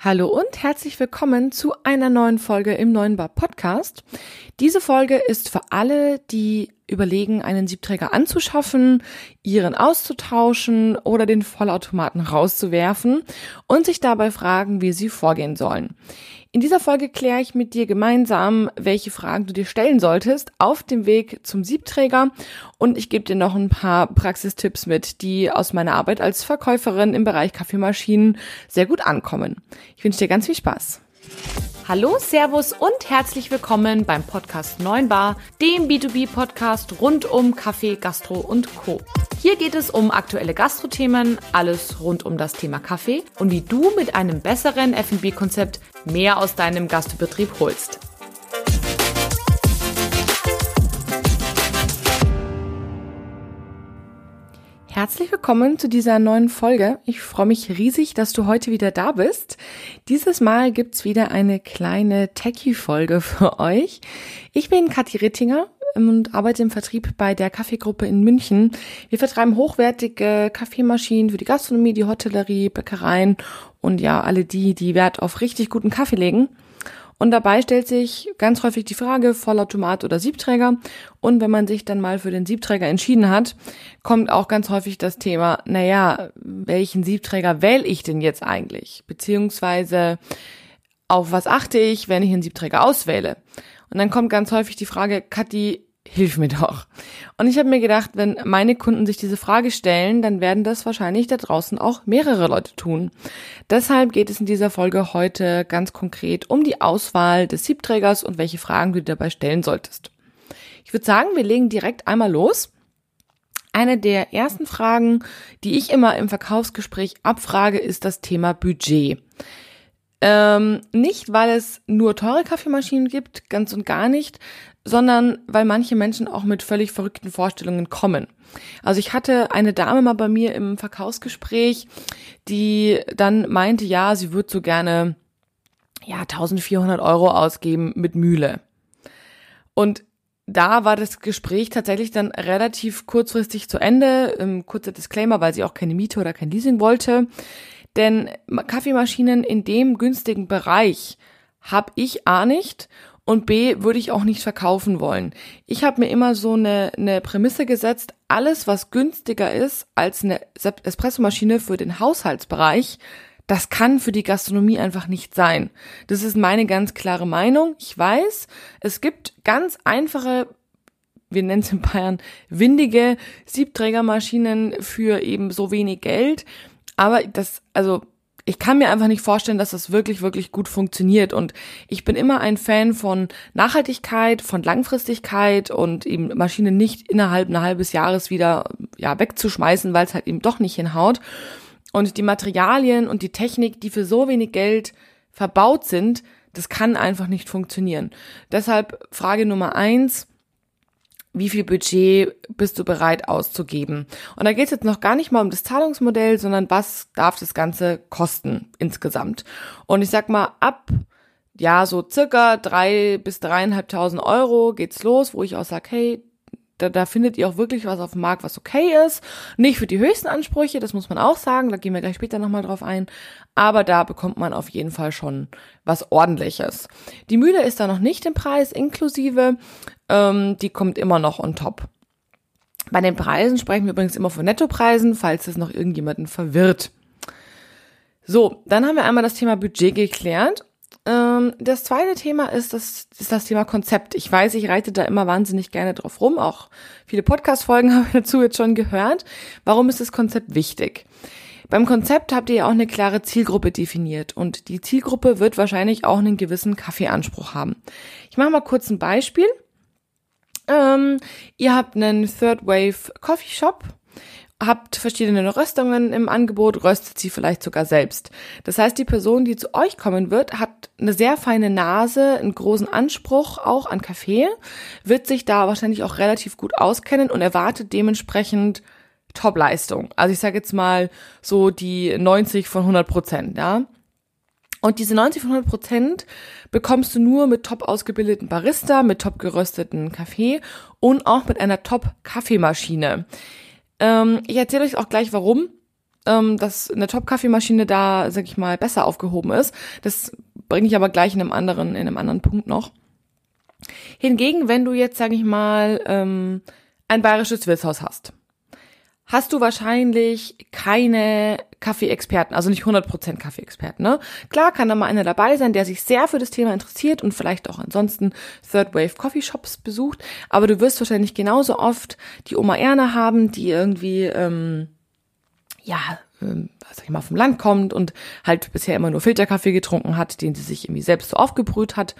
Hallo und herzlich willkommen zu einer neuen Folge im Neuen Bar Podcast. Diese Folge ist für alle, die überlegen, einen Siebträger anzuschaffen, ihren auszutauschen oder den Vollautomaten rauszuwerfen und sich dabei fragen, wie sie vorgehen sollen. In dieser Folge kläre ich mit dir gemeinsam, welche Fragen du dir stellen solltest auf dem Weg zum Siebträger und ich gebe dir noch ein paar Praxistipps mit, die aus meiner Arbeit als Verkäuferin im Bereich Kaffeemaschinen sehr gut ankommen. Ich wünsche dir ganz viel Spaß. Hallo, Servus und herzlich willkommen beim Podcast 9 Bar, dem B2B-Podcast rund um Kaffee, Gastro und Co. Hier geht es um aktuelle Gastrothemen, alles rund um das Thema Kaffee und wie du mit einem besseren F&B-Konzept mehr aus deinem Gastbetrieb holst. Herzlich willkommen zu dieser neuen Folge. Ich freue mich riesig, dass du heute wieder da bist. Dieses Mal gibt's wieder eine kleine Techie-Folge für euch. Ich bin Kathi Rittinger und arbeite im Vertrieb bei der Kaffeegruppe in München. Wir vertreiben hochwertige Kaffeemaschinen für die Gastronomie, die Hotellerie, Bäckereien und ja, alle die, die Wert auf richtig guten Kaffee legen. Und dabei stellt sich ganz häufig die Frage, Vollautomat oder Siebträger. Und wenn man sich dann mal für den Siebträger entschieden hat, kommt auch ganz häufig das Thema, naja, welchen Siebträger wähle ich denn jetzt eigentlich? Beziehungsweise auf was achte ich, wenn ich einen Siebträger auswähle? Und dann kommt ganz häufig die Frage, Kathi, hilf mir doch. Und ich habe mir gedacht, wenn meine Kunden sich diese Frage stellen, dann werden das wahrscheinlich da draußen auch mehrere Leute tun. Deshalb geht es in dieser Folge heute ganz konkret um die Auswahl des Siebträgers und welche Fragen du dabei stellen solltest. Ich würde sagen, wir legen direkt einmal los. Eine der ersten Fragen, die ich immer im Verkaufsgespräch abfrage, ist das Thema Budget. Ähm, nicht, weil es nur teure Kaffeemaschinen gibt, ganz und gar nicht, sondern weil manche Menschen auch mit völlig verrückten Vorstellungen kommen. Also ich hatte eine Dame mal bei mir im Verkaufsgespräch, die dann meinte, ja, sie würde so gerne ja 1400 Euro ausgeben mit Mühle. Und da war das Gespräch tatsächlich dann relativ kurzfristig zu Ende. Ähm, kurzer Disclaimer, weil sie auch keine Miete oder kein Leasing wollte. Denn Kaffeemaschinen in dem günstigen Bereich habe ich A nicht und B würde ich auch nicht verkaufen wollen. Ich habe mir immer so eine, eine Prämisse gesetzt, alles was günstiger ist als eine Espressomaschine für den Haushaltsbereich, das kann für die Gastronomie einfach nicht sein. Das ist meine ganz klare Meinung. Ich weiß, es gibt ganz einfache wir nennen es in Bayern, windige Siebträgermaschinen für eben so wenig Geld. Aber das, also ich kann mir einfach nicht vorstellen, dass das wirklich, wirklich gut funktioniert. Und ich bin immer ein Fan von Nachhaltigkeit, von Langfristigkeit und eben Maschinen nicht innerhalb einer halbes Jahres wieder ja, wegzuschmeißen, weil es halt eben doch nicht hinhaut. Und die Materialien und die Technik, die für so wenig Geld verbaut sind, das kann einfach nicht funktionieren. Deshalb Frage Nummer eins, wie viel Budget bist du bereit auszugeben. Und da geht es jetzt noch gar nicht mal um das Zahlungsmodell, sondern was darf das Ganze kosten insgesamt. Und ich sag mal, ab ja, so circa drei bis dreieinhalbtausend Euro geht's los, wo ich auch sag, hey, da, da findet ihr auch wirklich was auf dem Markt, was okay ist. Nicht für die höchsten Ansprüche, das muss man auch sagen, da gehen wir gleich später nochmal drauf ein. Aber da bekommt man auf jeden Fall schon was ordentliches. Die Mühle ist da noch nicht im Preis inklusive, ähm, die kommt immer noch on top. Bei den Preisen sprechen wir übrigens immer von Nettopreisen, falls es noch irgendjemanden verwirrt. So, dann haben wir einmal das Thema Budget geklärt ähm, das zweite Thema ist das, ist das Thema Konzept. Ich weiß, ich reite da immer wahnsinnig gerne drauf rum. Auch viele Podcast-Folgen habe ich dazu jetzt schon gehört. Warum ist das Konzept wichtig? Beim Konzept habt ihr ja auch eine klare Zielgruppe definiert und die Zielgruppe wird wahrscheinlich auch einen gewissen Kaffeeanspruch haben. Ich mache mal kurz ein Beispiel. Ähm, ihr habt einen Third Wave Coffee Shop habt verschiedene Röstungen im Angebot, röstet sie vielleicht sogar selbst. Das heißt, die Person, die zu euch kommen wird, hat eine sehr feine Nase, einen großen Anspruch auch an Kaffee, wird sich da wahrscheinlich auch relativ gut auskennen und erwartet dementsprechend Top-Leistung. Also ich sage jetzt mal so die 90 von 100 Prozent, ja. Und diese 90 von 100 Prozent bekommst du nur mit top ausgebildeten Barista, mit top gerösteten Kaffee und auch mit einer top Kaffeemaschine. Ähm, ich erzähle euch auch gleich warum. ähm, dass eine Top-Kaffeemaschine da, sag ich mal, besser aufgehoben ist. Das bringe ich aber gleich in einem anderen, in einem anderen Punkt noch. Hingegen, wenn du jetzt, sag ich mal, ähm, ein bayerisches Wirtshaus hast, hast du wahrscheinlich keine Kaffeeexperten, also nicht 100% Kaffeeexperten. Ne? Klar kann da mal einer dabei sein, der sich sehr für das Thema interessiert und vielleicht auch ansonsten Third Wave Coffee Shops besucht, aber du wirst wahrscheinlich genauso oft die Oma Erna haben, die irgendwie, ähm, ja, ähm, sag ich mal, vom Land kommt und halt bisher immer nur Filterkaffee getrunken hat, den sie sich irgendwie selbst so aufgebrüht hat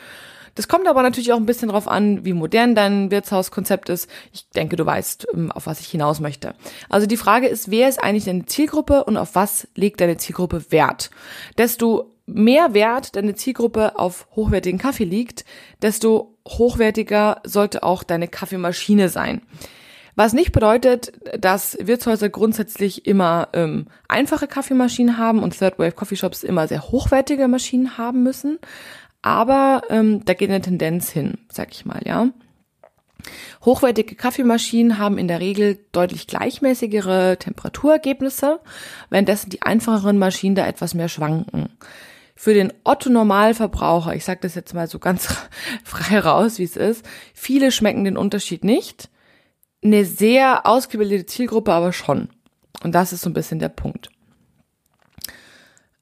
das kommt aber natürlich auch ein bisschen drauf an, wie modern dein Wirtshauskonzept ist. Ich denke, du weißt, ähm, auf was ich hinaus möchte. Also die Frage ist, wer ist eigentlich deine Zielgruppe und auf was legt deine Zielgruppe Wert? Desto mehr Wert deine Zielgruppe auf hochwertigen Kaffee liegt, desto hochwertiger sollte auch deine Kaffeemaschine sein. Was nicht bedeutet, dass Wirtshäuser grundsätzlich immer ähm, einfache Kaffeemaschinen haben und Third Wave Coffee Shops immer sehr hochwertige Maschinen haben müssen. Aber ähm, da geht eine Tendenz hin, sag ich mal, ja. Hochwertige Kaffeemaschinen haben in der Regel deutlich gleichmäßigere Temperaturergebnisse, währenddessen die einfacheren Maschinen da etwas mehr schwanken. Für den Otto-Normalverbraucher, ich sage das jetzt mal so ganz frei raus, wie es ist, viele schmecken den Unterschied nicht. Eine sehr ausgebildete Zielgruppe aber schon. Und das ist so ein bisschen der Punkt.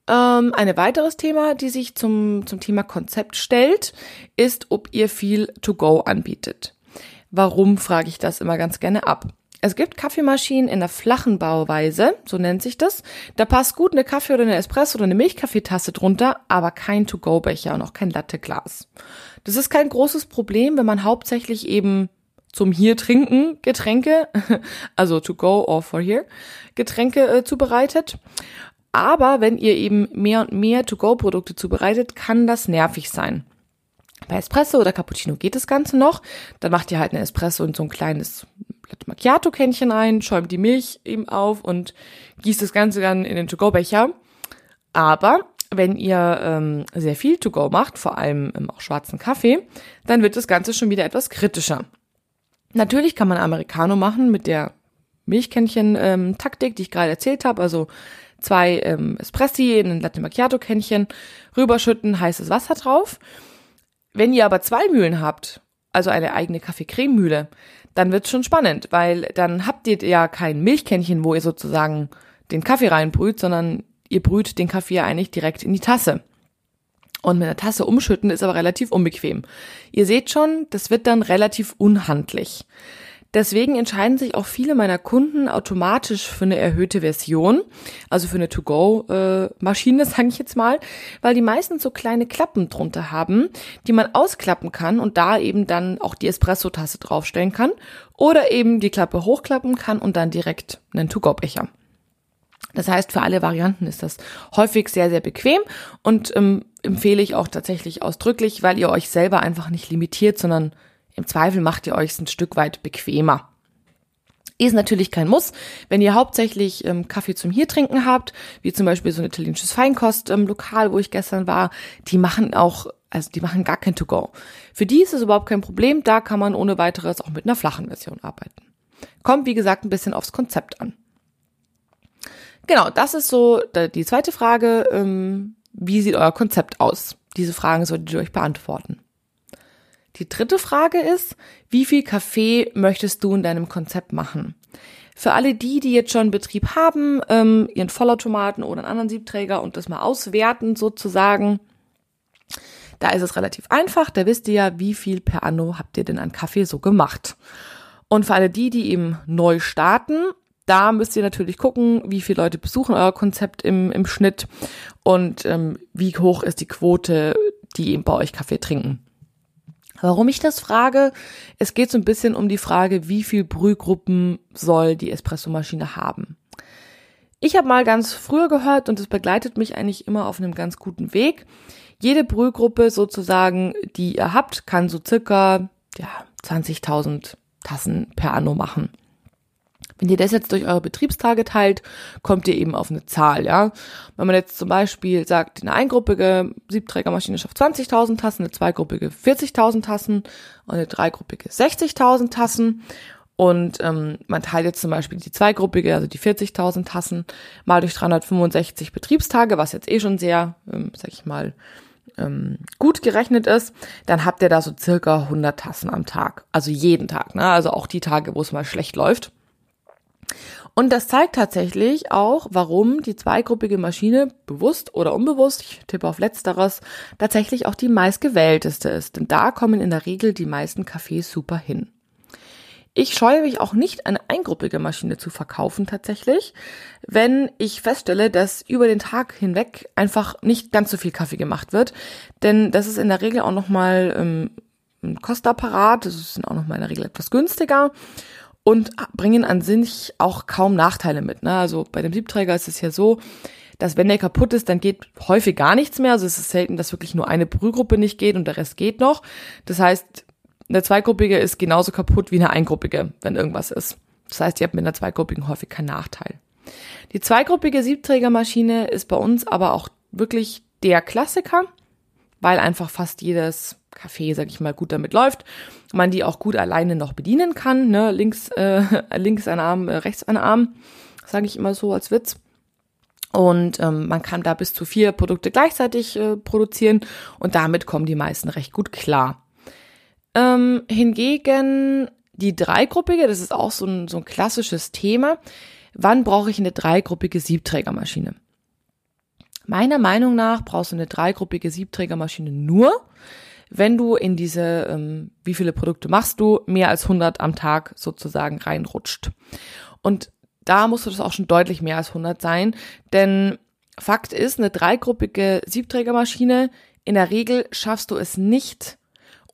Ähm, ein weiteres Thema, die sich zum, zum Thema Konzept stellt, ist, ob ihr viel To-Go anbietet. Warum frage ich das immer ganz gerne ab? Es gibt Kaffeemaschinen in der flachen Bauweise, so nennt sich das. Da passt gut eine Kaffee- oder eine Espresso- oder eine Milchkaffeetasse drunter, aber kein To-Go-Becher und auch kein Latteglas. Das ist kein großes Problem, wenn man hauptsächlich eben zum hier trinken Getränke, also to go or for here, Getränke äh, zubereitet. Aber wenn ihr eben mehr und mehr To-Go-Produkte zubereitet, kann das nervig sein. Bei Espresso oder Cappuccino geht das Ganze noch. Dann macht ihr halt eine Espresso in so ein kleines Latte Macchiato-Kännchen ein, schäumt die Milch eben auf und gießt das Ganze dann in den To-Go-Becher. Aber wenn ihr ähm, sehr viel To-Go macht, vor allem ähm, auch schwarzen Kaffee, dann wird das Ganze schon wieder etwas kritischer. Natürlich kann man Americano machen mit der Milchkännchen-Taktik, ähm, die ich gerade erzählt habe. Also zwei ähm, Espressi in ein Latte Macchiato Kännchen, rüberschütten, heißes Wasser drauf. Wenn ihr aber zwei Mühlen habt, also eine eigene Kaffeecrememühle, dann wird's schon spannend, weil dann habt ihr ja kein Milchkännchen, wo ihr sozusagen den Kaffee reinbrüht, sondern ihr brüht den Kaffee ja eigentlich direkt in die Tasse. Und mit einer Tasse umschütten ist aber relativ unbequem. Ihr seht schon, das wird dann relativ unhandlich. Deswegen entscheiden sich auch viele meiner Kunden automatisch für eine erhöhte Version, also für eine To-Go-Maschine, sage ich jetzt mal, weil die meisten so kleine Klappen drunter haben, die man ausklappen kann und da eben dann auch die Espresso-Tasse draufstellen kann oder eben die Klappe hochklappen kann und dann direkt einen To-Go-Becher. Das heißt, für alle Varianten ist das häufig sehr, sehr bequem und ähm, empfehle ich auch tatsächlich ausdrücklich, weil ihr euch selber einfach nicht limitiert, sondern im Zweifel macht ihr euch ein Stück weit bequemer. Ist natürlich kein Muss. Wenn ihr hauptsächlich ähm, Kaffee zum hier trinken habt, wie zum Beispiel so ein italienisches Feinkost-Lokal, ähm, wo ich gestern war, die machen auch, also die machen gar kein To-Go. Für die ist es überhaupt kein Problem. Da kann man ohne weiteres auch mit einer flachen Version arbeiten. Kommt, wie gesagt, ein bisschen aufs Konzept an. Genau, das ist so die zweite Frage. Ähm, wie sieht euer Konzept aus? Diese Fragen solltet ihr euch beantworten. Die dritte Frage ist, wie viel Kaffee möchtest du in deinem Konzept machen? Für alle die, die jetzt schon Betrieb haben, ähm, ihren Vollautomaten oder einen anderen Siebträger und das mal auswerten sozusagen, da ist es relativ einfach. Da wisst ihr ja, wie viel per Anno habt ihr denn an Kaffee so gemacht. Und für alle die, die eben neu starten, da müsst ihr natürlich gucken, wie viele Leute besuchen euer Konzept im, im Schnitt und ähm, wie hoch ist die Quote, die eben bei euch Kaffee trinken. Warum ich das frage? Es geht so ein bisschen um die Frage, wie viel Brühgruppen soll die Espressomaschine haben? Ich habe mal ganz früher gehört und es begleitet mich eigentlich immer auf einem ganz guten Weg. Jede Brühgruppe sozusagen, die ihr habt, kann so circa ja, 20.000 Tassen per Anno machen. Wenn ihr das jetzt durch eure Betriebstage teilt, kommt ihr eben auf eine Zahl, ja. Wenn man jetzt zum Beispiel sagt, eine eingruppige Siebträgermaschine schafft 20.000 Tassen, eine zweigruppige 40.000 Tassen und eine dreigruppige 60.000 Tassen Und ähm, man teilt jetzt zum Beispiel die zweigruppige, also die 40.000 Tassen, mal durch 365 Betriebstage, was jetzt eh schon sehr, ähm, sag ich mal, ähm, gut gerechnet ist, dann habt ihr da so circa 100 Tassen am Tag. Also jeden Tag, ne? also auch die Tage, wo es mal schlecht läuft. Und das zeigt tatsächlich auch, warum die zweigruppige Maschine bewusst oder unbewusst, ich tippe auf letzteres, tatsächlich auch die meistgewählteste ist. Denn da kommen in der Regel die meisten Cafés super hin. Ich scheue mich auch nicht, eine eingruppige Maschine zu verkaufen tatsächlich, wenn ich feststelle, dass über den Tag hinweg einfach nicht ganz so viel Kaffee gemacht wird. Denn das ist in der Regel auch nochmal ähm, ein Kostapparat, das ist auch nochmal in der Regel etwas günstiger und bringen an sich auch kaum Nachteile mit. Ne? Also bei dem Siebträger ist es ja so, dass wenn der kaputt ist, dann geht häufig gar nichts mehr. Also es ist selten, dass wirklich nur eine Brühgruppe nicht geht und der Rest geht noch. Das heißt, eine zweigruppige ist genauso kaputt wie eine eingruppige, wenn irgendwas ist. Das heißt, ihr habt mit einer zweigruppigen häufig keinen Nachteil. Die zweigruppige Siebträgermaschine ist bei uns aber auch wirklich der Klassiker, weil einfach fast jedes Café, sag ich mal, gut damit läuft. Man die auch gut alleine noch bedienen kann. Ne? Links, äh, links ein Arm, äh, rechts ein Arm, sage ich immer so als Witz. Und ähm, man kann da bis zu vier Produkte gleichzeitig äh, produzieren und damit kommen die meisten recht gut klar. Ähm, hingegen die dreigruppige, das ist auch so ein, so ein klassisches Thema. Wann brauche ich eine dreigruppige Siebträgermaschine? Meiner Meinung nach brauchst du eine dreigruppige Siebträgermaschine nur, wenn du in diese, ähm, wie viele Produkte machst du, mehr als 100 am Tag sozusagen reinrutscht. Und da musst du das auch schon deutlich mehr als 100 sein, denn Fakt ist, eine dreigruppige Siebträgermaschine, in der Regel schaffst du es nicht,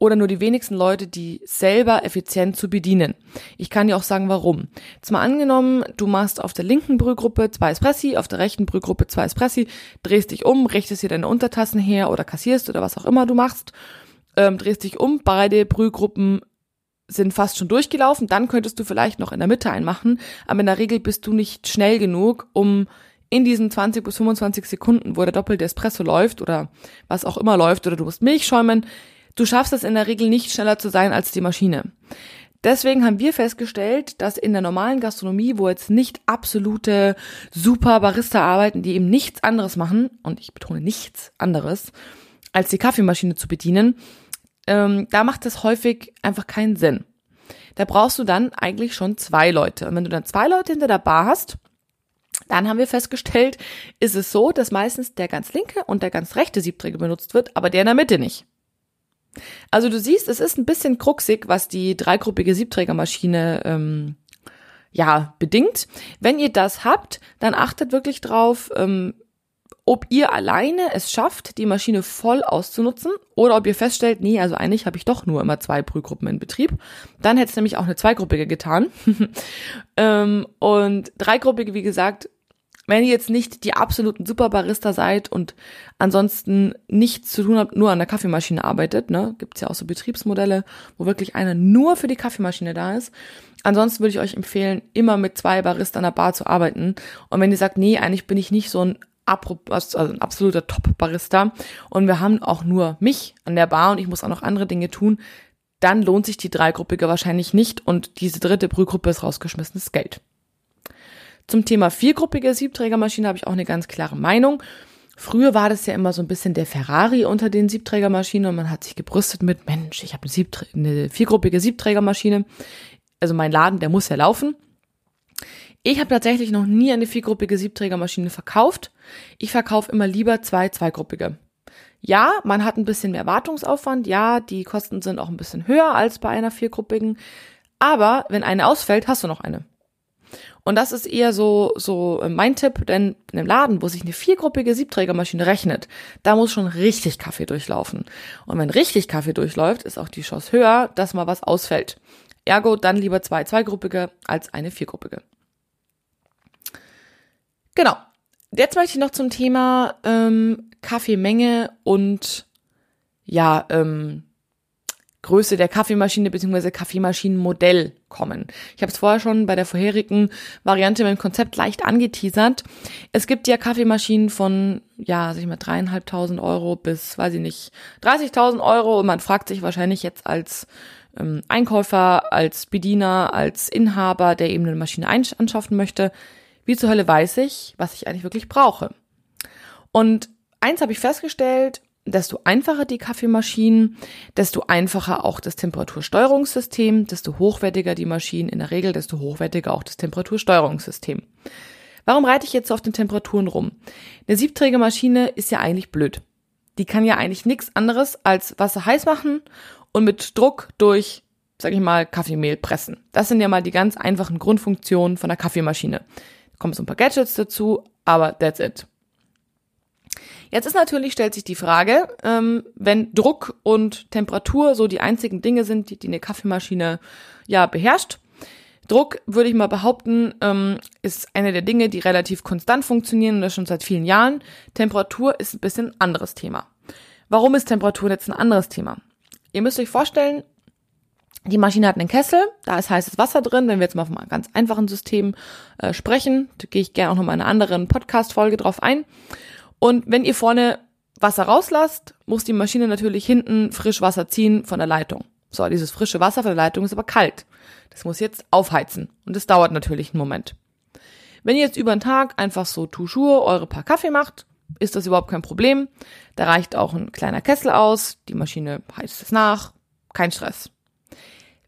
oder nur die wenigsten Leute, die selber effizient zu bedienen. Ich kann dir auch sagen, warum. Jetzt mal angenommen, du machst auf der linken Brühgruppe zwei Espressi, auf der rechten Brühgruppe zwei Espressi, drehst dich um, richtest dir deine Untertassen her oder kassierst oder was auch immer du machst, ähm, drehst dich um, beide Brühgruppen sind fast schon durchgelaufen, dann könntest du vielleicht noch in der Mitte einmachen, aber in der Regel bist du nicht schnell genug, um in diesen 20 bis 25 Sekunden, wo der doppelte Espresso läuft oder was auch immer läuft oder du musst Milch schäumen, Du schaffst es in der Regel nicht schneller zu sein als die Maschine. Deswegen haben wir festgestellt, dass in der normalen Gastronomie, wo jetzt nicht absolute super Barista arbeiten, die eben nichts anderes machen, und ich betone nichts anderes, als die Kaffeemaschine zu bedienen, ähm, da macht es häufig einfach keinen Sinn. Da brauchst du dann eigentlich schon zwei Leute. Und wenn du dann zwei Leute hinter der Bar hast, dann haben wir festgestellt, ist es so, dass meistens der ganz linke und der ganz rechte Siebträger benutzt wird, aber der in der Mitte nicht. Also du siehst, es ist ein bisschen kruxig, was die dreigruppige Siebträgermaschine ähm, ja bedingt. Wenn ihr das habt, dann achtet wirklich drauf, ähm, ob ihr alleine es schafft, die Maschine voll auszunutzen oder ob ihr feststellt, nee, also eigentlich habe ich doch nur immer zwei Brühgruppen in Betrieb. Dann hätte es nämlich auch eine zweigruppige getan. ähm, und dreigruppige, wie gesagt, wenn ihr jetzt nicht die absoluten Superbarista seid und ansonsten nichts zu tun habt, nur an der Kaffeemaschine arbeitet, ne, gibt's ja auch so Betriebsmodelle, wo wirklich einer nur für die Kaffeemaschine da ist. Ansonsten würde ich euch empfehlen, immer mit zwei Barista an der Bar zu arbeiten. Und wenn ihr sagt, nee, eigentlich bin ich nicht so ein, also ein absoluter Top-Barista und wir haben auch nur mich an der Bar und ich muss auch noch andere Dinge tun, dann lohnt sich die dreigruppige wahrscheinlich nicht und diese dritte Brühgruppe ist rausgeschmissenes Geld. Zum Thema viergruppige Siebträgermaschine habe ich auch eine ganz klare Meinung. Früher war das ja immer so ein bisschen der Ferrari unter den Siebträgermaschinen und man hat sich gebrüstet mit, Mensch, ich habe eine, eine viergruppige Siebträgermaschine. Also mein Laden, der muss ja laufen. Ich habe tatsächlich noch nie eine viergruppige Siebträgermaschine verkauft. Ich verkaufe immer lieber zwei zweigruppige. Ja, man hat ein bisschen mehr Wartungsaufwand. Ja, die Kosten sind auch ein bisschen höher als bei einer viergruppigen. Aber wenn eine ausfällt, hast du noch eine. Und das ist eher so, so mein Tipp, denn in einem Laden, wo sich eine viergruppige Siebträgermaschine rechnet, da muss schon richtig Kaffee durchlaufen. Und wenn richtig Kaffee durchläuft, ist auch die Chance höher, dass mal was ausfällt. Ergo dann lieber zwei zweigruppige als eine viergruppige. Genau. Jetzt möchte ich noch zum Thema ähm, Kaffeemenge und ja, ähm, Größe der Kaffeemaschine bzw. Kaffeemaschinenmodell kommen. Ich habe es vorher schon bei der vorherigen Variante mit dem Konzept leicht angeteasert. Es gibt ja Kaffeemaschinen von, ja, sag ich mal, dreieinhalbtausend Euro bis, weiß ich nicht, 30.000 Euro und man fragt sich wahrscheinlich jetzt als ähm, Einkäufer, als Bediener, als Inhaber, der eben eine Maschine anschaffen möchte, wie zur Hölle weiß ich, was ich eigentlich wirklich brauche. Und eins habe ich festgestellt, desto einfacher die Kaffeemaschinen, desto einfacher auch das Temperatursteuerungssystem, desto hochwertiger die Maschinen, in der Regel desto hochwertiger auch das Temperatursteuerungssystem. Warum reite ich jetzt so auf den Temperaturen rum? Eine Siebträgermaschine ist ja eigentlich blöd. Die kann ja eigentlich nichts anderes als Wasser heiß machen und mit Druck durch, sag ich mal, Kaffeemehl pressen. Das sind ja mal die ganz einfachen Grundfunktionen von der Kaffeemaschine. Kommen so ein paar Gadgets dazu, aber that's it. Jetzt ist natürlich, stellt sich die Frage, ähm, wenn Druck und Temperatur so die einzigen Dinge sind, die, die eine Kaffeemaschine ja beherrscht. Druck, würde ich mal behaupten, ähm, ist eine der Dinge, die relativ konstant funktionieren und das schon seit vielen Jahren. Temperatur ist ein bisschen anderes Thema. Warum ist Temperatur jetzt ein anderes Thema? Ihr müsst euch vorstellen, die Maschine hat einen Kessel, da ist heißes Wasser drin. Wenn wir jetzt mal von einem ganz einfachen System äh, sprechen, da gehe ich gerne auch noch mal in einer anderen Podcast-Folge drauf ein. Und wenn ihr vorne Wasser rauslasst, muss die Maschine natürlich hinten frisch Wasser ziehen von der Leitung. So, dieses frische Wasser von der Leitung ist aber kalt. Das muss jetzt aufheizen. Und das dauert natürlich einen Moment. Wenn ihr jetzt über den Tag einfach so toujours eure paar Kaffee macht, ist das überhaupt kein Problem. Da reicht auch ein kleiner Kessel aus. Die Maschine heizt es nach. Kein Stress.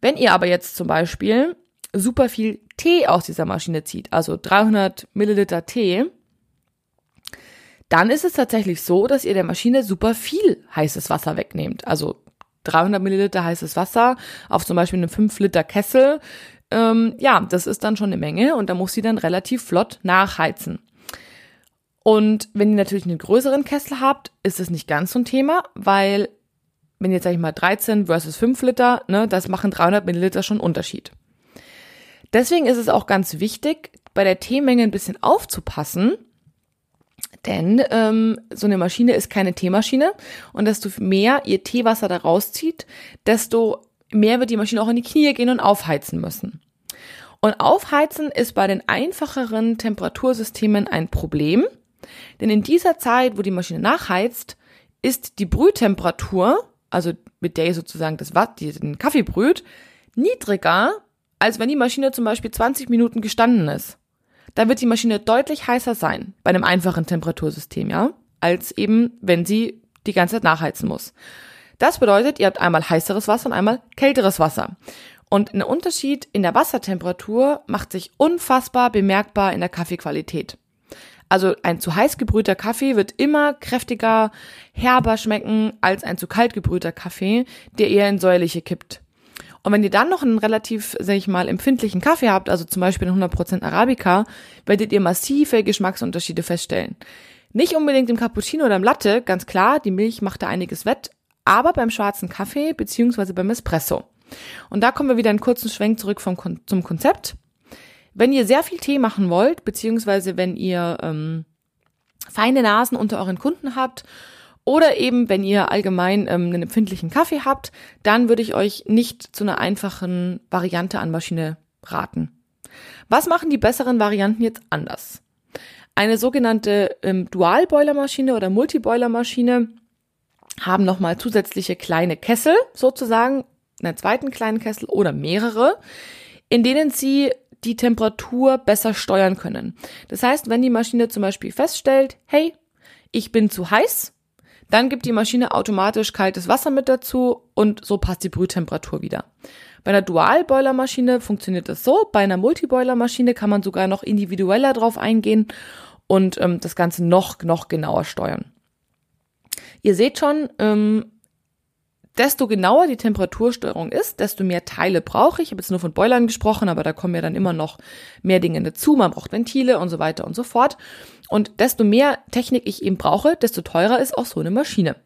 Wenn ihr aber jetzt zum Beispiel super viel Tee aus dieser Maschine zieht, also 300 Milliliter Tee, dann ist es tatsächlich so, dass ihr der Maschine super viel heißes Wasser wegnehmt. Also 300 Milliliter heißes Wasser auf zum Beispiel einem 5 Liter Kessel. Ähm, ja, das ist dann schon eine Menge und da muss sie dann relativ flott nachheizen. Und wenn ihr natürlich einen größeren Kessel habt, ist es nicht ganz so ein Thema, weil wenn jetzt sag ich mal 13 versus 5 Liter, ne, das machen 300 Milliliter schon Unterschied. Deswegen ist es auch ganz wichtig, bei der Teemenge ein bisschen aufzupassen, denn ähm, so eine Maschine ist keine Teemaschine und desto mehr ihr Teewasser da rauszieht, desto mehr wird die Maschine auch in die Knie gehen und aufheizen müssen. Und aufheizen ist bei den einfacheren Temperatursystemen ein Problem, denn in dieser Zeit, wo die Maschine nachheizt, ist die Brühtemperatur, also mit der ihr sozusagen das Watt, den Kaffee brüht, niedriger, als wenn die Maschine zum Beispiel 20 Minuten gestanden ist da wird die Maschine deutlich heißer sein bei einem einfachen Temperatursystem, ja, als eben, wenn sie die ganze Zeit nachheizen muss. Das bedeutet, ihr habt einmal heißeres Wasser und einmal kälteres Wasser. Und ein Unterschied in der Wassertemperatur macht sich unfassbar bemerkbar in der Kaffeequalität. Also ein zu heiß gebrühter Kaffee wird immer kräftiger, herber schmecken als ein zu kalt gebrühter Kaffee, der eher in säuerliche kippt. Und wenn ihr dann noch einen relativ, sag ich mal, empfindlichen Kaffee habt, also zum Beispiel einen 100% Arabica, werdet ihr massive Geschmacksunterschiede feststellen. Nicht unbedingt im Cappuccino oder im Latte, ganz klar, die Milch macht da einiges wett, aber beim schwarzen Kaffee beziehungsweise beim Espresso. Und da kommen wir wieder einen kurzen Schwenk zurück vom, zum Konzept. Wenn ihr sehr viel Tee machen wollt, beziehungsweise wenn ihr ähm, feine Nasen unter euren Kunden habt oder eben, wenn ihr allgemein ähm, einen empfindlichen Kaffee habt, dann würde ich euch nicht zu einer einfachen Variante an Maschine raten. Was machen die besseren Varianten jetzt anders? Eine sogenannte ähm, Dualboilermaschine oder Multiboilermaschine haben nochmal zusätzliche kleine Kessel sozusagen, einen zweiten kleinen Kessel oder mehrere, in denen sie die Temperatur besser steuern können. Das heißt, wenn die Maschine zum Beispiel feststellt, hey, ich bin zu heiß, dann gibt die Maschine automatisch kaltes Wasser mit dazu und so passt die Brühtemperatur wieder. Bei einer Dual-Boiler-Maschine funktioniert das so. Bei einer Multi-Boiler-Maschine kann man sogar noch individueller drauf eingehen und ähm, das Ganze noch, noch genauer steuern. Ihr seht schon, ähm, desto genauer die Temperatursteuerung ist, desto mehr Teile brauche ich. Ich habe jetzt nur von Boilern gesprochen, aber da kommen ja dann immer noch mehr Dinge dazu. Man braucht Ventile und so weiter und so fort. Und desto mehr Technik ich eben brauche, desto teurer ist auch so eine Maschine.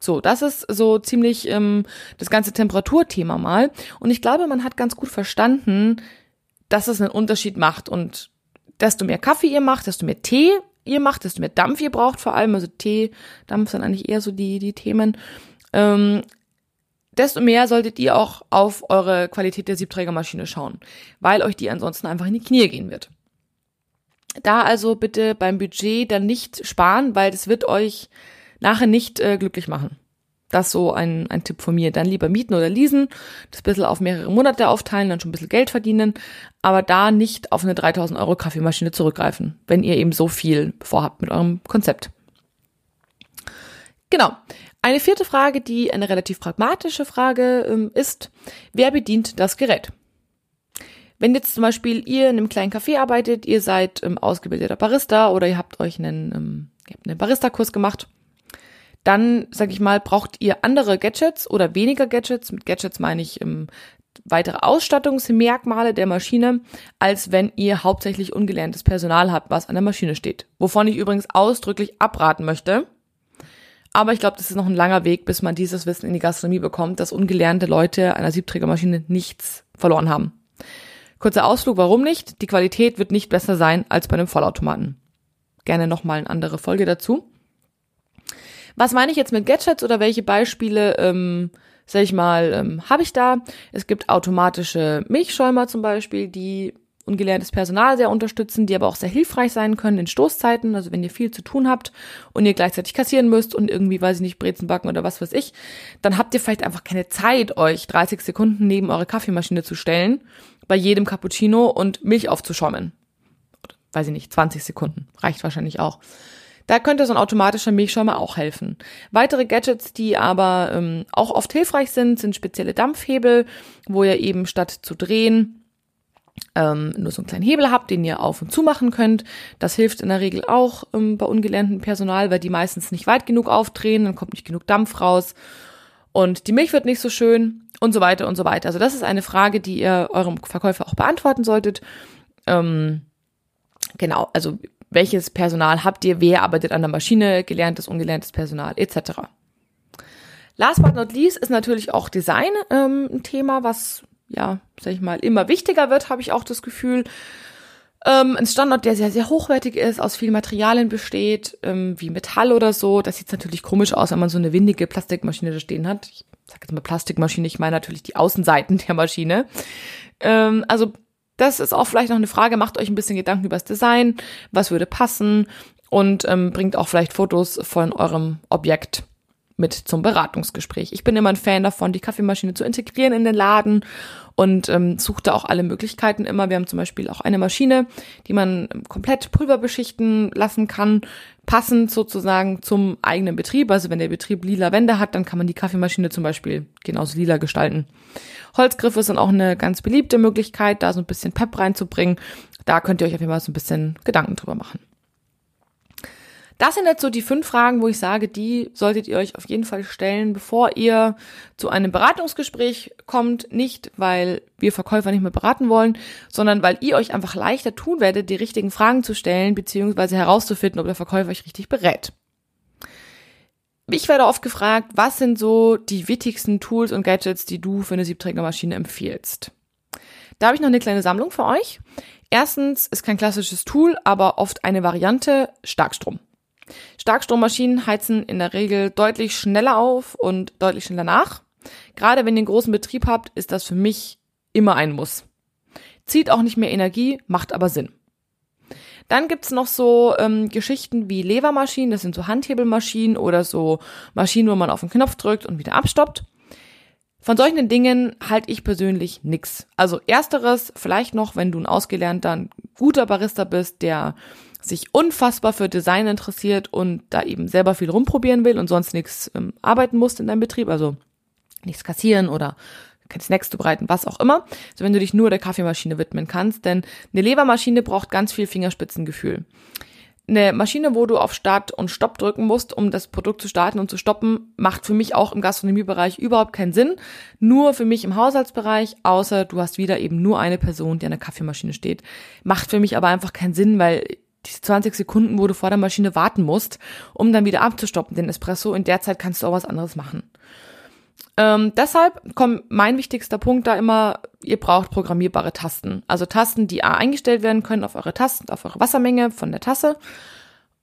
So, das ist so ziemlich ähm, das ganze Temperaturthema mal. Und ich glaube, man hat ganz gut verstanden, dass es einen Unterschied macht. Und desto mehr Kaffee ihr macht, desto mehr Tee ihr macht, desto mehr Dampf ihr braucht vor allem. Also Tee, Dampf sind eigentlich eher so die, die Themen ähm, desto mehr solltet ihr auch auf eure Qualität der Siebträgermaschine schauen, weil euch die ansonsten einfach in die Knie gehen wird. Da also bitte beim Budget dann nicht sparen, weil das wird euch nachher nicht äh, glücklich machen. Das so ein, ein Tipp von mir. Dann lieber mieten oder leasen, das bisschen auf mehrere Monate aufteilen, dann schon ein bisschen Geld verdienen, aber da nicht auf eine 3000 Euro Kaffeemaschine zurückgreifen, wenn ihr eben so viel vorhabt mit eurem Konzept. Genau. Eine vierte Frage, die eine relativ pragmatische Frage ähm, ist, wer bedient das Gerät? Wenn jetzt zum Beispiel ihr in einem kleinen Café arbeitet, ihr seid ähm, ausgebildeter Barista oder ihr habt euch einen, ähm, habt einen Barista-Kurs gemacht, dann, sag ich mal, braucht ihr andere Gadgets oder weniger Gadgets. Mit Gadgets meine ich ähm, weitere Ausstattungsmerkmale der Maschine, als wenn ihr hauptsächlich ungelerntes Personal habt, was an der Maschine steht. Wovon ich übrigens ausdrücklich abraten möchte. Aber ich glaube, das ist noch ein langer Weg, bis man dieses Wissen in die Gastronomie bekommt, dass ungelernte Leute einer Siebträgermaschine nichts verloren haben. Kurzer Ausflug, warum nicht? Die Qualität wird nicht besser sein als bei einem Vollautomaten. Gerne nochmal eine andere Folge dazu. Was meine ich jetzt mit Gadgets oder welche Beispiele, ähm, sag ich mal, ähm, habe ich da? Es gibt automatische Milchschäumer zum Beispiel, die ungelerntes Personal sehr unterstützen, die aber auch sehr hilfreich sein können in Stoßzeiten, also wenn ihr viel zu tun habt und ihr gleichzeitig kassieren müsst und irgendwie, weiß ich nicht, Brezen backen oder was weiß ich, dann habt ihr vielleicht einfach keine Zeit, euch 30 Sekunden neben eure Kaffeemaschine zu stellen bei jedem Cappuccino und Milch aufzuschäumen. Weiß ich nicht, 20 Sekunden. Reicht wahrscheinlich auch. Da könnte so ein automatischer Milchschäumer auch helfen. Weitere Gadgets, die aber ähm, auch oft hilfreich sind, sind spezielle Dampfhebel, wo ihr eben statt zu drehen ähm, nur so einen kleinen Hebel habt, den ihr auf und zu machen könnt. Das hilft in der Regel auch ähm, bei ungelerntem Personal, weil die meistens nicht weit genug aufdrehen, dann kommt nicht genug Dampf raus und die Milch wird nicht so schön und so weiter und so weiter. Also das ist eine Frage, die ihr eurem Verkäufer auch beantworten solltet. Ähm, genau, also welches Personal habt ihr, wer arbeitet an der Maschine, gelerntes, ungelerntes Personal etc. Last but not least ist natürlich auch Design ähm, ein Thema, was ja, sag ich mal, immer wichtiger wird, habe ich auch das Gefühl. Ähm, ein Standort, der sehr, sehr hochwertig ist, aus vielen Materialien besteht, ähm, wie Metall oder so. Das sieht natürlich komisch aus, wenn man so eine windige Plastikmaschine da stehen hat. Ich sage jetzt mal Plastikmaschine, ich meine natürlich die Außenseiten der Maschine. Ähm, also das ist auch vielleicht noch eine Frage. Macht euch ein bisschen Gedanken über das Design, was würde passen und ähm, bringt auch vielleicht Fotos von eurem Objekt mit zum Beratungsgespräch. Ich bin immer ein Fan davon, die Kaffeemaschine zu integrieren in den Laden und ähm, suchte auch alle Möglichkeiten immer. Wir haben zum Beispiel auch eine Maschine, die man komplett pulverbeschichten lassen kann, passend sozusagen zum eigenen Betrieb. Also wenn der Betrieb lila Wände hat, dann kann man die Kaffeemaschine zum Beispiel genauso lila gestalten. Holzgriffe sind auch eine ganz beliebte Möglichkeit, da so ein bisschen Pep reinzubringen. Da könnt ihr euch auf jeden Fall so ein bisschen Gedanken drüber machen. Das sind jetzt so die fünf Fragen, wo ich sage, die solltet ihr euch auf jeden Fall stellen, bevor ihr zu einem Beratungsgespräch kommt. Nicht, weil wir Verkäufer nicht mehr beraten wollen, sondern weil ihr euch einfach leichter tun werdet, die richtigen Fragen zu stellen, beziehungsweise herauszufinden, ob der Verkäufer euch richtig berät. Ich werde oft gefragt, was sind so die wichtigsten Tools und Gadgets, die du für eine Siebträgermaschine empfiehlst? Da habe ich noch eine kleine Sammlung für euch. Erstens ist kein klassisches Tool, aber oft eine Variante Starkstrom. Starkstrommaschinen heizen in der Regel deutlich schneller auf und deutlich schneller nach. Gerade wenn ihr einen großen Betrieb habt, ist das für mich immer ein Muss. Zieht auch nicht mehr Energie, macht aber Sinn. Dann gibt's noch so ähm, Geschichten wie Levermaschinen, das sind so Handhebelmaschinen oder so Maschinen, wo man auf den Knopf drückt und wieder abstoppt. Von solchen Dingen halte ich persönlich nix. Also ersteres, vielleicht noch, wenn du ein ausgelernter, ein guter Barista bist, der sich unfassbar für Design interessiert und da eben selber viel rumprobieren will und sonst nichts ähm, arbeiten muss in deinem Betrieb, also nichts kassieren oder Snacks zu bereiten, was auch immer. Also wenn du dich nur der Kaffeemaschine widmen kannst, denn eine Lebermaschine braucht ganz viel Fingerspitzengefühl. Eine Maschine, wo du auf Start und Stopp drücken musst, um das Produkt zu starten und zu stoppen, macht für mich auch im Gastronomiebereich überhaupt keinen Sinn. Nur für mich im Haushaltsbereich, außer du hast wieder eben nur eine Person, die an der Kaffeemaschine steht. Macht für mich aber einfach keinen Sinn, weil diese 20 Sekunden, wo du vor der Maschine warten musst, um dann wieder abzustoppen, den Espresso. In der Zeit kannst du auch was anderes machen. Ähm, deshalb kommt mein wichtigster Punkt da immer, ihr braucht programmierbare Tasten. Also Tasten, die A eingestellt werden können auf eure Tasten, auf eure Wassermenge von der Tasse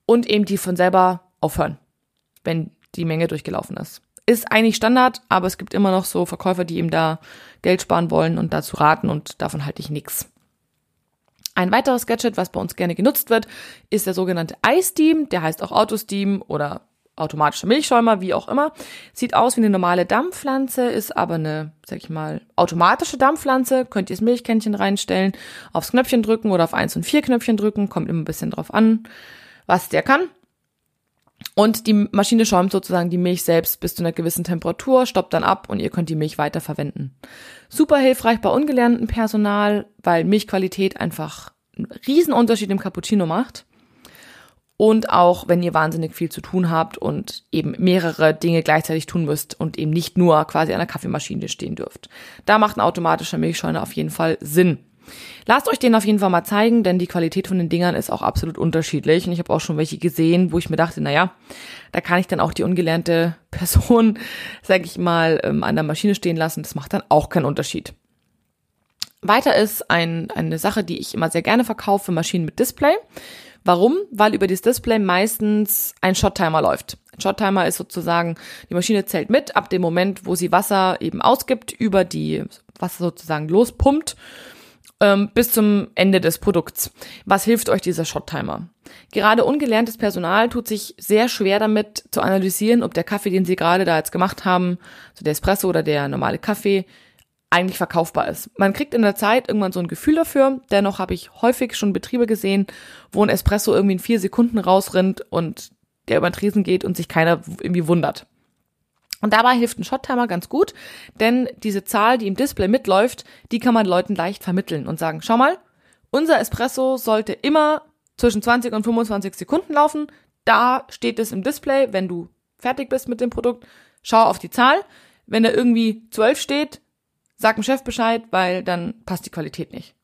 und eben die von selber aufhören, wenn die Menge durchgelaufen ist. Ist eigentlich Standard, aber es gibt immer noch so Verkäufer, die eben da Geld sparen wollen und dazu raten und davon halte ich nichts. Ein weiteres Gadget, was bei uns gerne genutzt wird, ist der sogenannte iSteam. Der heißt auch AutoSteam oder automatischer Milchschäumer, wie auch immer. Sieht aus wie eine normale Dampfpflanze, ist aber eine, sag ich mal, automatische Dampfpflanze. Könnt ihr das Milchkännchen reinstellen, aufs Knöpfchen drücken oder auf eins und vier Knöpfchen drücken, kommt immer ein bisschen drauf an, was der kann. Und die Maschine schäumt sozusagen die Milch selbst bis zu einer gewissen Temperatur, stoppt dann ab und ihr könnt die Milch weiterverwenden. Super hilfreich bei ungelerntem Personal, weil Milchqualität einfach einen Riesenunterschied im Cappuccino macht. Und auch wenn ihr wahnsinnig viel zu tun habt und eben mehrere Dinge gleichzeitig tun müsst und eben nicht nur quasi an der Kaffeemaschine stehen dürft. Da macht ein automatischer Milchschäumer auf jeden Fall Sinn. Lasst euch den auf jeden Fall mal zeigen, denn die Qualität von den Dingern ist auch absolut unterschiedlich. Und ich habe auch schon welche gesehen, wo ich mir dachte, naja, da kann ich dann auch die ungelernte Person, sag ich mal, ähm, an der Maschine stehen lassen. Das macht dann auch keinen Unterschied. Weiter ist ein, eine Sache, die ich immer sehr gerne verkaufe, Maschinen mit Display. Warum? Weil über das Display meistens ein Shot-Timer läuft. Ein Shot-Timer ist sozusagen, die Maschine zählt mit ab dem Moment, wo sie Wasser eben ausgibt, über die Wasser sozusagen lospumpt ähm, bis zum Ende des Produkts. Was hilft euch dieser Shot-Timer? Gerade ungelerntes Personal tut sich sehr schwer damit zu analysieren, ob der Kaffee, den sie gerade da jetzt gemacht haben, so der Espresso oder der normale Kaffee, eigentlich verkaufbar ist. Man kriegt in der Zeit irgendwann so ein Gefühl dafür. Dennoch habe ich häufig schon Betriebe gesehen, wo ein Espresso irgendwie in vier Sekunden rausrinnt und der über den Tresen geht und sich keiner irgendwie wundert. Und dabei hilft ein Shot-Timer ganz gut, denn diese Zahl, die im Display mitläuft, die kann man Leuten leicht vermitteln und sagen, schau mal, unser Espresso sollte immer zwischen 20 und 25 Sekunden laufen. Da steht es im Display, wenn du fertig bist mit dem Produkt, schau auf die Zahl. Wenn da irgendwie 12 steht, sag dem Chef Bescheid, weil dann passt die Qualität nicht.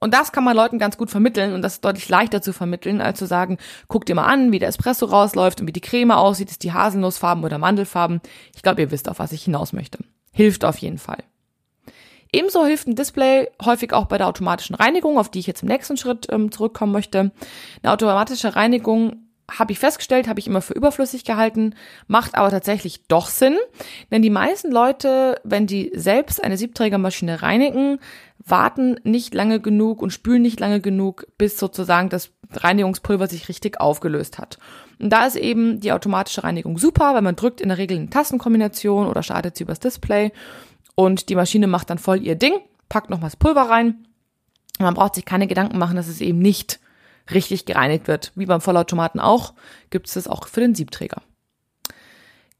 Und das kann man Leuten ganz gut vermitteln und das ist deutlich leichter zu vermitteln, als zu sagen, guck dir mal an, wie der Espresso rausläuft und wie die Creme aussieht, ist die Haselnussfarben oder Mandelfarben. Ich glaube, ihr wisst, auf was ich hinaus möchte. Hilft auf jeden Fall. Ebenso hilft ein Display häufig auch bei der automatischen Reinigung, auf die ich jetzt im nächsten Schritt ähm, zurückkommen möchte. Eine automatische Reinigung habe ich festgestellt, habe ich immer für überflüssig gehalten, macht aber tatsächlich doch Sinn, denn die meisten Leute, wenn die selbst eine Siebträgermaschine reinigen, warten nicht lange genug und spülen nicht lange genug, bis sozusagen das Reinigungspulver sich richtig aufgelöst hat. Und da ist eben die automatische Reinigung super, weil man drückt in der Regel eine Tastenkombination oder startet sie übers Display und die Maschine macht dann voll ihr Ding, packt nochmal das Pulver rein. Man braucht sich keine Gedanken machen, dass es eben nicht richtig gereinigt wird. Wie beim Vollautomaten auch, gibt es das auch für den Siebträger.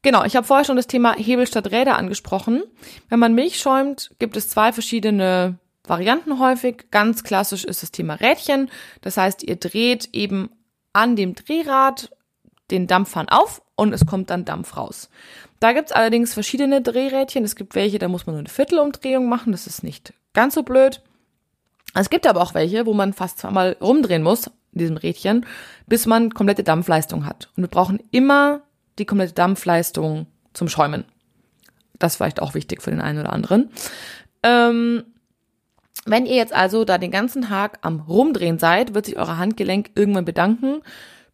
Genau, ich habe vorher schon das Thema Hebel statt Räder angesprochen. Wenn man Milch schäumt, gibt es zwei verschiedene Varianten häufig. Ganz klassisch ist das Thema Rädchen. Das heißt, ihr dreht eben an dem Drehrad den Dampfhahn auf und es kommt dann Dampf raus. Da gibt's allerdings verschiedene Drehrädchen. Es gibt welche, da muss man nur eine Viertelumdrehung machen. Das ist nicht ganz so blöd. Es gibt aber auch welche, wo man fast zweimal rumdrehen muss, diesem Rädchen, bis man komplette Dampfleistung hat. Und wir brauchen immer die komplette Dampfleistung zum Schäumen. Das ist vielleicht auch wichtig für den einen oder anderen. Ähm, wenn ihr jetzt also da den ganzen Tag am Rumdrehen seid, wird sich euer Handgelenk irgendwann bedanken.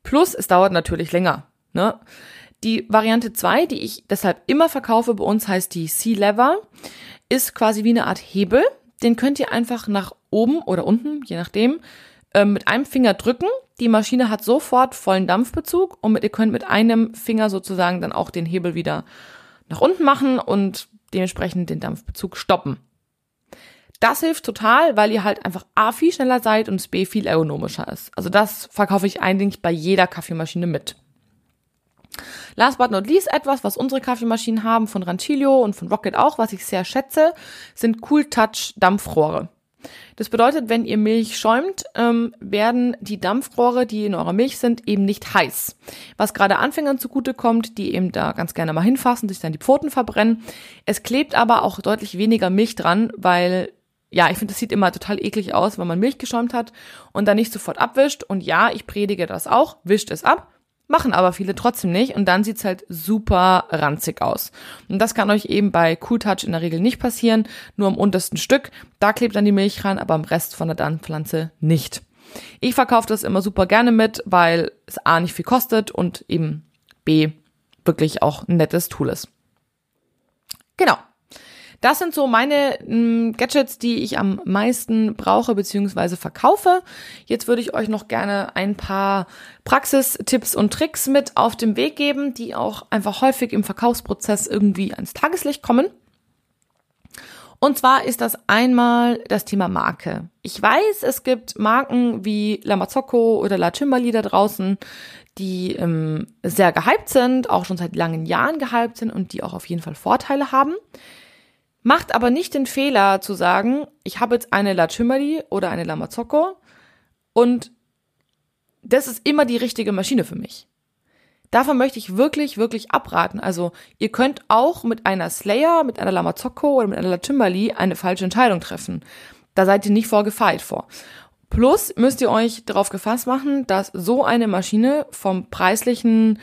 Plus, es dauert natürlich länger. Ne? Die Variante 2, die ich deshalb immer verkaufe bei uns, heißt die C-Lever, ist quasi wie eine Art Hebel. Den könnt ihr einfach nach oben oder unten, je nachdem, äh, mit einem Finger drücken. Die Maschine hat sofort vollen Dampfbezug und mit, ihr könnt mit einem Finger sozusagen dann auch den Hebel wieder nach unten machen und dementsprechend den Dampfbezug stoppen. Das hilft total, weil ihr halt einfach A viel schneller seid und B viel ergonomischer ist. Also das verkaufe ich eigentlich bei jeder Kaffeemaschine mit. Last but not least etwas, was unsere Kaffeemaschinen haben von Rancilio und von Rocket auch, was ich sehr schätze, sind Cool Touch Dampfrohre. Das bedeutet, wenn ihr Milch schäumt, ähm, werden die Dampfrohre, die in eurer Milch sind, eben nicht heiß. Was gerade Anfängern zugute kommt, die eben da ganz gerne mal hinfassen, sich dann die Pfoten verbrennen. Es klebt aber auch deutlich weniger Milch dran, weil ja, ich finde, das sieht immer total eklig aus, wenn man Milch geschäumt hat und dann nicht sofort abwischt. Und ja, ich predige das auch, wischt es ab, machen aber viele trotzdem nicht und dann sieht's halt super ranzig aus. Und das kann euch eben bei Cool Touch in der Regel nicht passieren, nur am untersten Stück, da klebt dann die Milch ran, aber am Rest von der Darmpflanze nicht. Ich verkaufe das immer super gerne mit, weil es A nicht viel kostet und eben B wirklich auch ein nettes Tool ist. Genau. Das sind so meine ähm, Gadgets, die ich am meisten brauche bzw. verkaufe. Jetzt würde ich euch noch gerne ein paar Praxistipps und Tricks mit auf den Weg geben, die auch einfach häufig im Verkaufsprozess irgendwie ans Tageslicht kommen. Und zwar ist das einmal das Thema Marke. Ich weiß, es gibt Marken wie La Mazzocco oder La Cimberli da draußen, die ähm, sehr gehypt sind, auch schon seit langen Jahren gehypt sind und die auch auf jeden Fall Vorteile haben. Macht aber nicht den Fehler zu sagen, ich habe jetzt eine La Cimberli oder eine La Mazzocco und das ist immer die richtige Maschine für mich. Davon möchte ich wirklich, wirklich abraten. Also ihr könnt auch mit einer Slayer, mit einer Lamazocco oder mit einer Latimberli eine falsche Entscheidung treffen. Da seid ihr nicht vorgefeilt vor. Plus müsst ihr euch darauf gefasst machen, dass so eine Maschine vom preislichen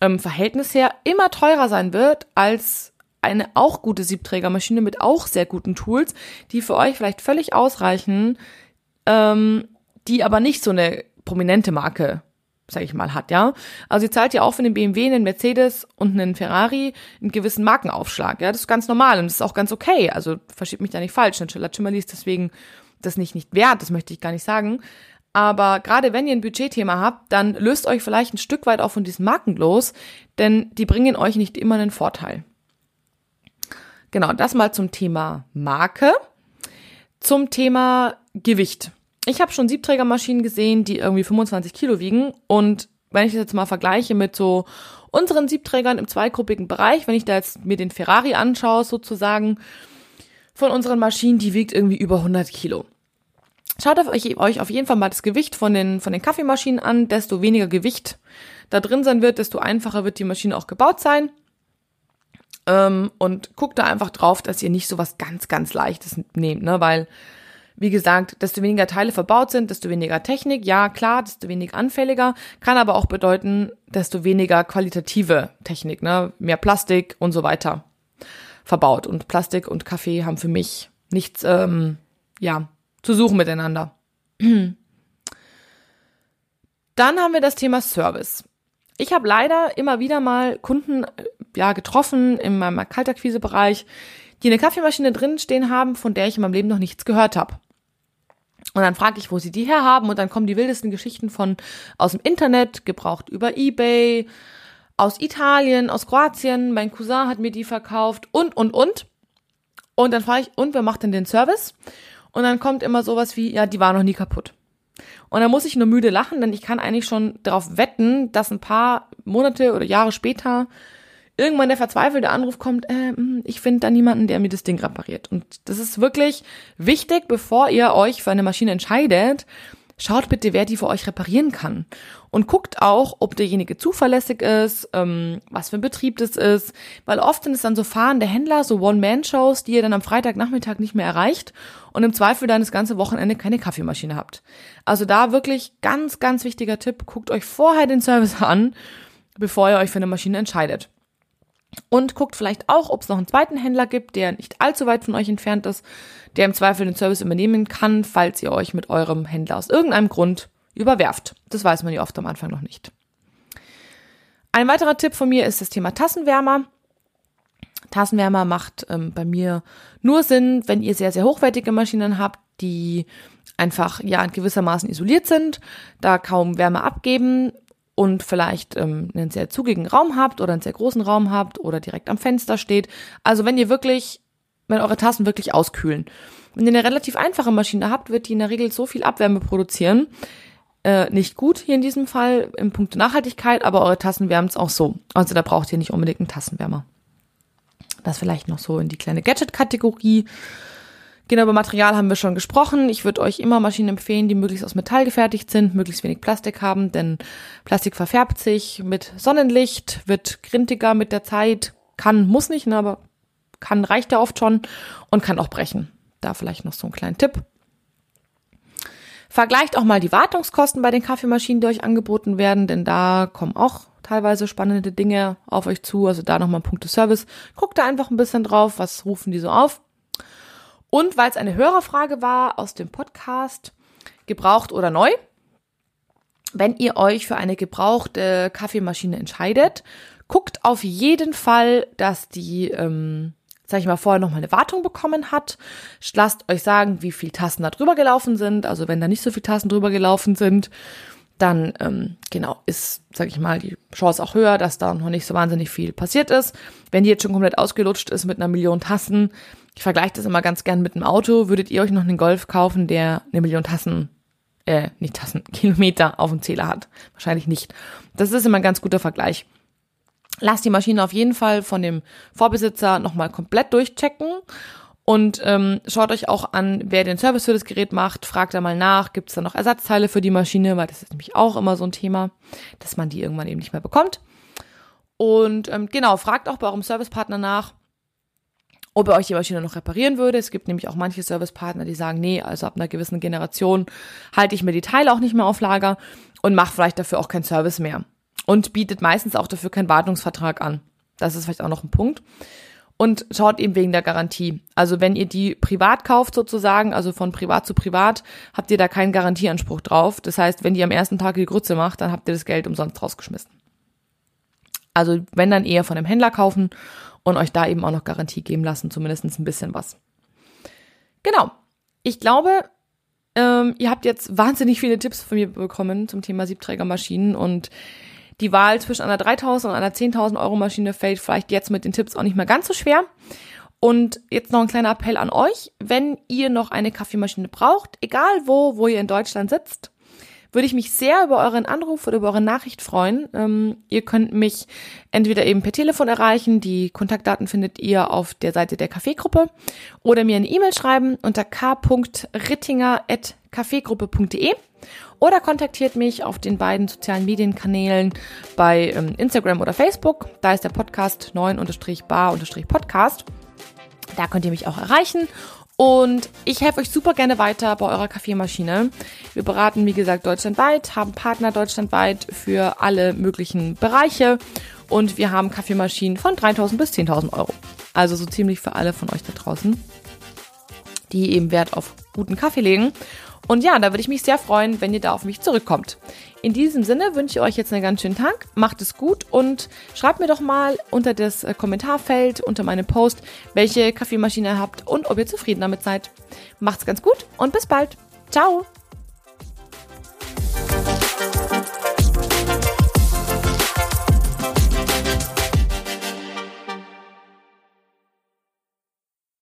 ähm, Verhältnis her immer teurer sein wird als eine auch gute Siebträgermaschine mit auch sehr guten Tools, die für euch vielleicht völlig ausreichen, ähm, die aber nicht so eine prominente Marke sag ich mal, hat, ja. Also ihr zahlt ja auch für den BMW, einen Mercedes und einen Ferrari einen gewissen Markenaufschlag, ja. Das ist ganz normal und das ist auch ganz okay. Also versteht mich da nicht falsch. Natürlich Chimmerly ist deswegen das nicht nicht wert, das möchte ich gar nicht sagen. Aber gerade wenn ihr ein Budgetthema habt, dann löst euch vielleicht ein Stück weit auch von diesen Marken los, denn die bringen euch nicht immer einen Vorteil. Genau, das mal zum Thema Marke. Zum Thema Gewicht. Ich habe schon Siebträgermaschinen gesehen, die irgendwie 25 Kilo wiegen. Und wenn ich das jetzt mal vergleiche mit so unseren Siebträgern im zweigruppigen Bereich, wenn ich da jetzt mir den Ferrari anschaue, sozusagen, von unseren Maschinen, die wiegt irgendwie über 100 Kilo. Schaut euch, euch auf jeden Fall mal das Gewicht von den, von den Kaffeemaschinen an. Desto weniger Gewicht da drin sein wird, desto einfacher wird die Maschine auch gebaut sein. Ähm, und guckt da einfach drauf, dass ihr nicht so was ganz, ganz Leichtes nehmt, ne? Weil wie gesagt, desto weniger Teile verbaut sind, desto weniger Technik, ja klar, desto weniger anfälliger, kann aber auch bedeuten, desto weniger qualitative Technik, ne? mehr Plastik und so weiter verbaut. Und Plastik und Kaffee haben für mich nichts, ähm, ja, zu suchen miteinander. Dann haben wir das Thema Service. Ich habe leider immer wieder mal Kunden äh, ja getroffen in meinem Kaltakquise-Bereich, die eine Kaffeemaschine drin stehen haben, von der ich in meinem Leben noch nichts gehört habe. Und dann frage ich, wo sie die herhaben und dann kommen die wildesten Geschichten von aus dem Internet, gebraucht über eBay, aus Italien, aus Kroatien, mein Cousin hat mir die verkauft und, und, und. Und dann frage ich, und wer macht denn den Service? Und dann kommt immer sowas wie, ja, die war noch nie kaputt. Und dann muss ich nur müde lachen, denn ich kann eigentlich schon darauf wetten, dass ein paar Monate oder Jahre später irgendwann der verzweifelte Anruf kommt, äh, hm, ich finde da niemanden, der mir das Ding repariert. Und das ist wirklich wichtig, bevor ihr euch für eine Maschine entscheidet, schaut bitte, wer die für euch reparieren kann. Und guckt auch, ob derjenige zuverlässig ist, ähm, was für ein Betrieb das ist. Weil oft sind es dann so fahrende Händler, so One-Man-Shows, die ihr dann am Freitagnachmittag nicht mehr erreicht und im Zweifel dann das ganze Wochenende keine Kaffeemaschine habt. Also da wirklich ganz, ganz wichtiger Tipp, guckt euch vorher den Service an, bevor ihr euch für eine Maschine entscheidet. Und guckt vielleicht auch, ob es noch einen zweiten Händler gibt, der nicht allzu weit von euch entfernt ist, der im Zweifel den Service übernehmen kann, falls ihr euch mit eurem Händler aus irgendeinem Grund überwerft. Das weiß man ja oft am Anfang noch nicht. Ein weiterer Tipp von mir ist das Thema Tassenwärmer. Tassenwärmer macht ähm, bei mir nur Sinn, wenn ihr sehr, sehr hochwertige Maschinen habt, die einfach ja gewissermaßen isoliert sind, da kaum Wärme abgeben und vielleicht ähm, einen sehr zugigen Raum habt oder einen sehr großen Raum habt oder direkt am Fenster steht. Also wenn ihr wirklich, wenn eure Tassen wirklich auskühlen. Wenn ihr eine relativ einfache Maschine habt, wird die in der Regel so viel Abwärme produzieren. Äh, nicht gut hier in diesem Fall im Punkt Nachhaltigkeit, aber eure Tassen wärmen es auch so. Also da braucht ihr nicht unbedingt einen Tassenwärmer. Das vielleicht noch so in die kleine Gadget-Kategorie. Genau, über Material haben wir schon gesprochen. Ich würde euch immer Maschinen empfehlen, die möglichst aus Metall gefertigt sind, möglichst wenig Plastik haben, denn Plastik verfärbt sich mit Sonnenlicht, wird grintiger mit der Zeit, kann, muss nicht, ne, aber kann, reicht ja oft schon und kann auch brechen. Da vielleicht noch so ein kleiner Tipp. Vergleicht auch mal die Wartungskosten bei den Kaffeemaschinen, die euch angeboten werden, denn da kommen auch teilweise spannende Dinge auf euch zu. Also da nochmal Punkte Service. Guckt da einfach ein bisschen drauf, was rufen die so auf. Und weil es eine Hörerfrage war aus dem Podcast, gebraucht oder neu, wenn ihr euch für eine gebrauchte Kaffeemaschine entscheidet, guckt auf jeden Fall, dass die ähm, sag ich mal, vorher noch mal eine Wartung bekommen hat. Lasst euch sagen, wie viel Tassen da drüber gelaufen sind. Also wenn da nicht so viele Tassen drüber gelaufen sind, dann ähm, genau ist, sag ich mal, die Chance auch höher, dass da noch nicht so wahnsinnig viel passiert ist. Wenn die jetzt schon komplett ausgelutscht ist mit einer Million Tassen, ich vergleiche das immer ganz gern mit einem Auto, würdet ihr euch noch einen Golf kaufen, der eine Million Tassen, äh, nicht Tassen, Kilometer auf dem Zähler hat? Wahrscheinlich nicht. Das ist immer ein ganz guter Vergleich. Lasst die Maschine auf jeden Fall von dem Vorbesitzer nochmal komplett durchchecken und ähm, schaut euch auch an, wer den Service für das Gerät macht. Fragt da mal nach, gibt es da noch Ersatzteile für die Maschine, weil das ist nämlich auch immer so ein Thema, dass man die irgendwann eben nicht mehr bekommt. Und ähm, genau, fragt auch bei eurem Servicepartner nach, ob er euch die Maschine noch reparieren würde. Es gibt nämlich auch manche Servicepartner, die sagen, nee, also ab einer gewissen Generation halte ich mir die Teile auch nicht mehr auf Lager und mache vielleicht dafür auch keinen Service mehr und bietet meistens auch dafür keinen Wartungsvertrag an. Das ist vielleicht auch noch ein Punkt. Und schaut eben wegen der Garantie. Also wenn ihr die privat kauft sozusagen, also von privat zu privat, habt ihr da keinen Garantieanspruch drauf. Das heißt, wenn die am ersten Tag die Grütze macht, dann habt ihr das Geld umsonst rausgeschmissen. Also wenn dann eher von einem Händler kaufen und euch da eben auch noch Garantie geben lassen, zumindest ein bisschen was. Genau. Ich glaube, ähm, ihr habt jetzt wahnsinnig viele Tipps von mir bekommen zum Thema Siebträgermaschinen und die Wahl zwischen einer 3000 und einer 10.000 Euro Maschine fällt vielleicht jetzt mit den Tipps auch nicht mehr ganz so schwer. Und jetzt noch ein kleiner Appell an euch, wenn ihr noch eine Kaffeemaschine braucht, egal wo, wo ihr in Deutschland sitzt, würde ich mich sehr über euren Anruf oder über eure Nachricht freuen. Ähm, ihr könnt mich entweder eben per Telefon erreichen, die Kontaktdaten findet ihr auf der Seite der Kaffeegruppe, oder mir eine E-Mail schreiben unter k.rittinger.kaffeegruppe.de oder kontaktiert mich auf den beiden sozialen Medienkanälen bei ähm, Instagram oder Facebook. Da ist der Podcast 9-bar-podcast. Da könnt ihr mich auch erreichen. Und ich helfe euch super gerne weiter bei eurer Kaffeemaschine. Wir beraten, wie gesagt, deutschlandweit, haben Partner deutschlandweit für alle möglichen Bereiche und wir haben Kaffeemaschinen von 3000 bis 10.000 Euro. Also so ziemlich für alle von euch da draußen, die eben Wert auf guten Kaffee legen. Und ja, da würde ich mich sehr freuen, wenn ihr da auf mich zurückkommt. In diesem Sinne wünsche ich euch jetzt einen ganz schönen Tag, macht es gut und schreibt mir doch mal unter das äh, Kommentarfeld, unter meinem Post, welche Kaffeemaschine ihr habt und ob ihr zufrieden damit seid. Macht's ganz gut und bis bald. Ciao!